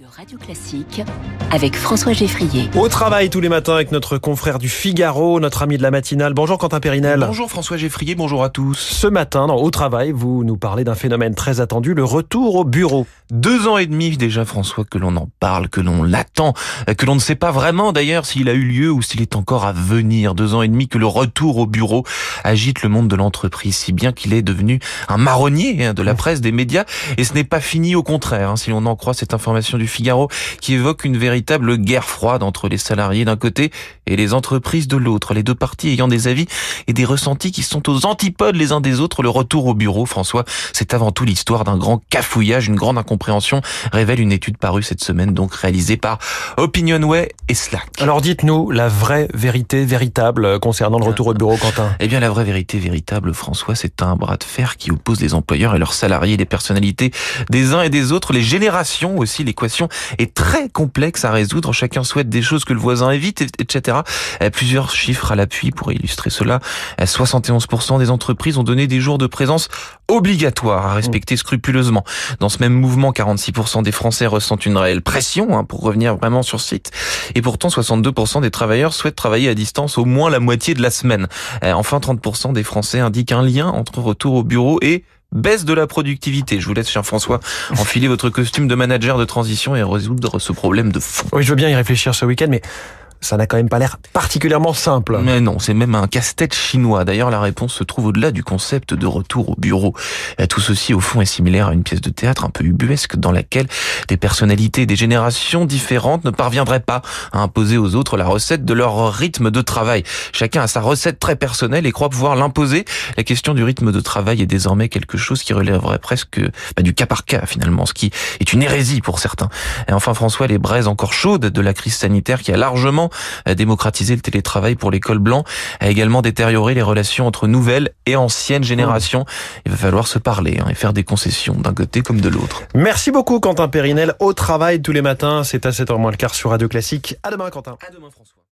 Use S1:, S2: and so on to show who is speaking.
S1: de Radio Classique avec François Geffrier.
S2: Au travail tous les matins avec notre confrère du Figaro, notre ami de la matinale. Bonjour Quentin Périnel.
S3: Bonjour François Geffrier, bonjour à tous.
S2: Ce matin, dans Au travail, vous nous parlez d'un phénomène très attendu, le retour au bureau.
S3: Deux ans et demi déjà François que l'on en parle, que l'on l'attend, que l'on ne sait pas vraiment d'ailleurs s'il a eu lieu ou s'il est encore à venir. Deux ans et demi que le retour au bureau agite le monde de l'entreprise, si bien qu'il est devenu un marronnier hein, de la presse, des médias. Et ce n'est pas fini au contraire, hein, si l'on en croit cette information du Figaro qui évoque une véritable guerre froide entre les salariés d'un côté et les entreprises de l'autre, les deux parties ayant des avis et des ressentis qui sont aux antipodes les uns des autres. Le retour au bureau, François, c'est avant tout l'histoire d'un grand cafouillage, une grande incompréhension, révèle une étude parue cette semaine, donc réalisée par Opinionway et Slack.
S2: Alors dites-nous la vraie vérité véritable concernant le retour au bureau, Quentin.
S3: Eh bien, la vraie vérité véritable, François, c'est un bras de fer qui oppose les employeurs et leurs salariés, les personnalités des uns et des autres, les générations aussi. L'équation est très complexe à résoudre. Chacun souhaite des choses que le voisin évite, etc. Euh, plusieurs chiffres à l'appui pour illustrer cela. 71% euh, des entreprises ont donné des jours de présence obligatoires à respecter scrupuleusement. Dans ce même mouvement, 46% des Français ressentent une réelle pression hein, pour revenir vraiment sur site. Et pourtant, 62% des travailleurs souhaitent travailler à distance au moins la moitié de la semaine. Euh, enfin, 30% des Français indiquent un lien entre retour au bureau et baisse de la productivité. Je vous laisse, cher François, enfiler votre costume de manager de transition et résoudre ce problème de fond.
S2: Oui, je veux bien y réfléchir ce week-end, mais ça n'a quand même pas l'air particulièrement simple.
S3: Mais non, c'est même un casse-tête chinois. D'ailleurs, la réponse se trouve au-delà du concept de retour au bureau. Tout ceci, au fond, est similaire à une pièce de théâtre un peu ubuesque dans laquelle des personnalités des générations différentes ne parviendraient pas à imposer aux autres la recette de leur rythme de travail. Chacun a sa recette très personnelle et croit pouvoir l'imposer. La question du rythme de travail est désormais quelque chose qui relèverait presque bah, du cas par cas, finalement, ce qui est une hérésie pour certains. Et enfin, François, les braises encore chaudes de la crise sanitaire qui a largement démocratiser le télétravail pour l'école blanc, a également détérioré les relations entre nouvelles et anciennes générations. Il va falloir se parler hein, et faire des concessions d'un côté comme de l'autre.
S2: Merci beaucoup Quentin Périnel. Au travail tous les matins, c'est à 7h moins le quart sur Radio Classique. À demain Quentin.
S3: À demain François.